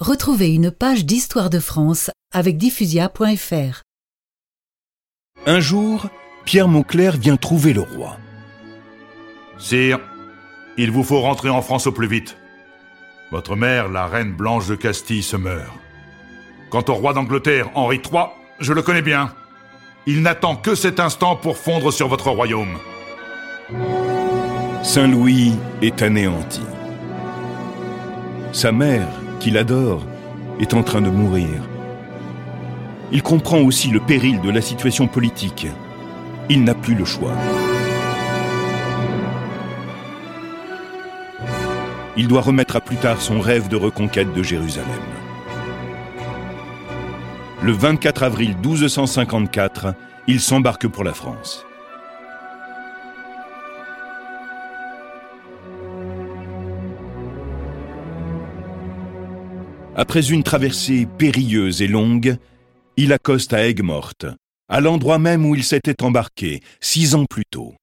Retrouvez une page d'histoire de France avec diffusia.fr. Un jour, Pierre Mauclerc vient trouver le roi. Sire, il vous faut rentrer en France au plus vite. Votre mère, la reine Blanche de Castille, se meurt. Quant au roi d'Angleterre, Henri III, je le connais bien. Il n'attend que cet instant pour fondre sur votre royaume. Saint-Louis est anéanti. Sa mère, qu'il adore, est en train de mourir. Il comprend aussi le péril de la situation politique. Il n'a plus le choix. Il doit remettre à plus tard son rêve de reconquête de Jérusalem. Le 24 avril 1254, il s'embarque pour la France. Après une traversée périlleuse et longue, il accoste à Aigues-Mortes, à l'endroit même où il s'était embarqué six ans plus tôt.